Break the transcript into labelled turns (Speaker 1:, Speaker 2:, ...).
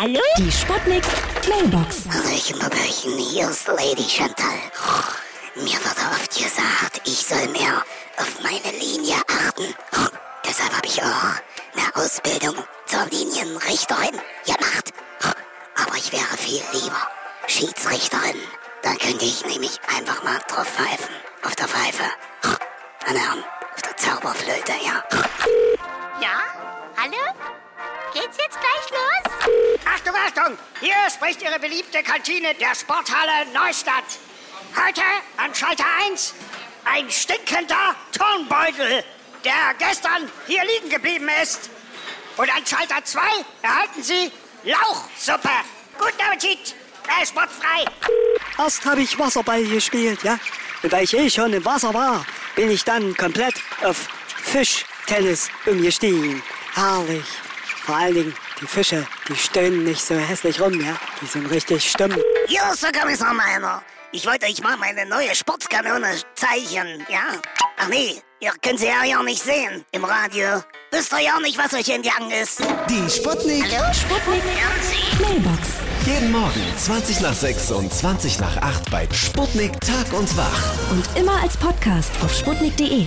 Speaker 1: Hallo?
Speaker 2: Die Sputnik Mailbox.
Speaker 3: Hallöchen, Popöchen, hier ist Lady Chantal. Mir wurde oft gesagt, ich soll mehr auf meine Linie achten. Deshalb habe ich auch eine Ausbildung zur Linienrichterin gemacht. Aber ich wäre viel lieber Schiedsrichterin. Dann könnte ich nämlich einfach mal drauf pfeifen. Auf der Pfeife. Nein, auf der Zauberflöte, ja.
Speaker 1: Ja? Hallo? Geht's jetzt gleich los?
Speaker 4: Achtung! Hier spricht Ihre beliebte Kantine der Sporthalle Neustadt. Heute an Schalter 1 ein stinkender Turnbeutel, der gestern hier liegen geblieben ist. Und an Schalter 2 erhalten Sie Lauchsuppe. Guten Appetit! Äh, sportfrei.
Speaker 5: Erst habe ich Wasserball gespielt, ja. Und weil ich eh schon im Wasser war, bin ich dann komplett auf Fischtennis umgestiegen. Herrlich. Vor allen Dingen die Fische, die stöhnen nicht so hässlich rum, ja. Die sind richtig stumm.
Speaker 3: Ist der Kommissar Meiner. Ich wollte euch mal meine neue Sportskanone zeichnen, ja? Ach nee, ihr könnt sie ja ja nicht sehen im Radio. Wisst ihr ja nicht, was euch entgangen ist.
Speaker 6: Die Sputnik.
Speaker 2: Sputnik Mailbox.
Speaker 6: Jeden Morgen 20 nach 6 und 20 nach 8 bei Sputnik Tag und Wach.
Speaker 2: Und immer als Podcast auf sputnik.de.